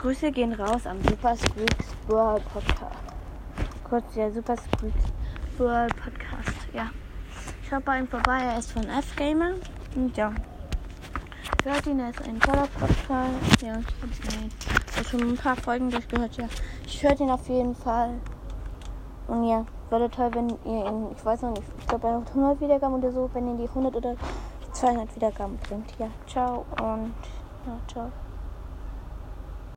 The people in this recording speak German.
Grüße gehen raus am Super Squeaks World Podcast. Kurz der Super Squeaks World Podcast. Ja. Schaut bei ihm vorbei, er ist von F-Gamer. Und ja. Hört ihn, er ist ein toller Podcast. Ja, ich habe schon ein paar Folgen durchgehört, ja. Ich höre ihn auf jeden Fall. Und ja, wäre toll, wenn ihr ihn, ich weiß noch nicht, ich glaube, er hat 100 Wiedergaben oder so, wenn ihr die 100 oder 200 Wiedergaben bringt. Ja, ciao und ja, ciao.